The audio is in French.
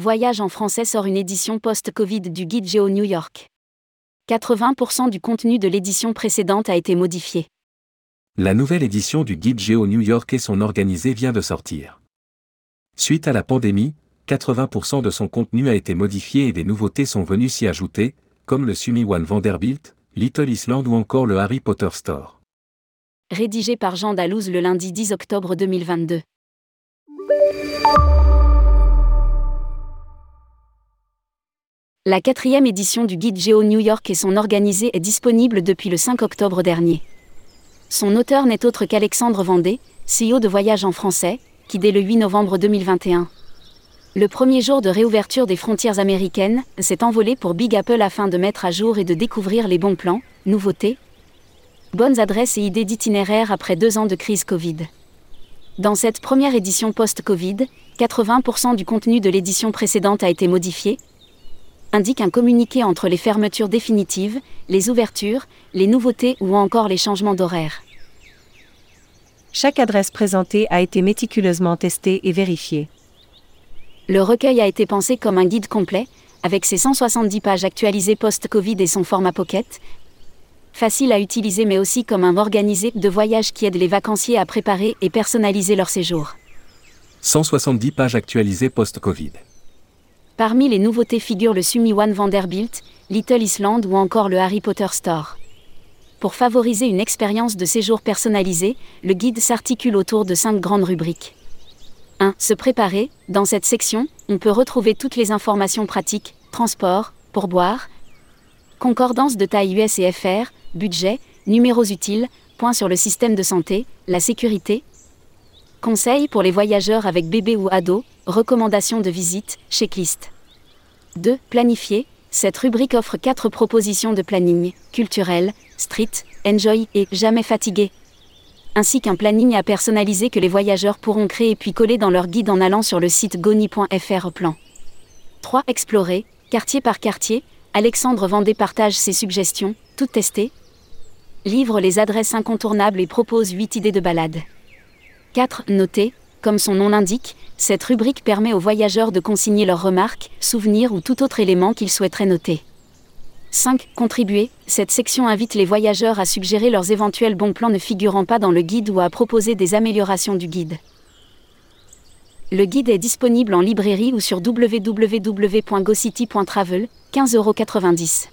Voyage en français sort une édition post-Covid du guide Géo New York. 80% du contenu de l'édition précédente a été modifié. La nouvelle édition du guide Géo New York et son organisé vient de sortir. Suite à la pandémie, 80% de son contenu a été modifié et des nouveautés sont venues s'y ajouter, comme le Sumi One Vanderbilt, Little Island ou encore le Harry Potter Store. Rédigé par Jean Dalouse le lundi 10 octobre 2022. La quatrième édition du guide Géo New York et son organisé est disponible depuis le 5 octobre dernier. Son auteur n'est autre qu'Alexandre Vendée, CEO de Voyage en français, qui dès le 8 novembre 2021 le premier jour de réouverture des frontières américaines s'est envolé pour Big Apple afin de mettre à jour et de découvrir les bons plans, nouveautés, bonnes adresses et idées d'itinéraire après deux ans de crise Covid. Dans cette première édition post-Covid, 80% du contenu de l'édition précédente a été modifié, indique un communiqué entre les fermetures définitives, les ouvertures, les nouveautés ou encore les changements d'horaire. Chaque adresse présentée a été méticuleusement testée et vérifiée. Le recueil a été pensé comme un guide complet, avec ses 170 pages actualisées post-Covid et son format pocket. Facile à utiliser mais aussi comme un organisé de voyage qui aide les vacanciers à préparer et personnaliser leur séjour. 170 pages actualisées post-Covid. Parmi les nouveautés figurent le Sumi One Vanderbilt, Little Island ou encore le Harry Potter Store. Pour favoriser une expérience de séjour personnalisée, le guide s'articule autour de cinq grandes rubriques. 1. Se préparer. Dans cette section, on peut retrouver toutes les informations pratiques, transport, pourboire, concordance de taille US et FR, budget, numéros utiles, points sur le système de santé, la sécurité, conseils pour les voyageurs avec bébé ou ado, recommandations de visite, checklist. 2. Planifier. Cette rubrique offre 4 propositions de planning, culturel, street, enjoy et jamais fatigué, ainsi qu'un planning à personnaliser que les voyageurs pourront créer puis coller dans leur guide en allant sur le site goni.fr plan. 3. Explorer, quartier par quartier, Alexandre Vendée partage ses suggestions, toutes testées. Livre les adresses incontournables et propose 8 idées de balade. 4. Noter, comme son nom l'indique, cette rubrique permet aux voyageurs de consigner leurs remarques, souvenirs ou tout autre élément qu'ils souhaiteraient noter. 5. Contribuer. Cette section invite les voyageurs à suggérer leurs éventuels bons plans ne figurant pas dans le guide ou à proposer des améliorations du guide. Le guide est disponible en librairie ou sur www.gocity.travel, 15,90€.